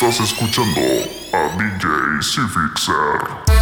Estás escuchando a DJ Cifixer.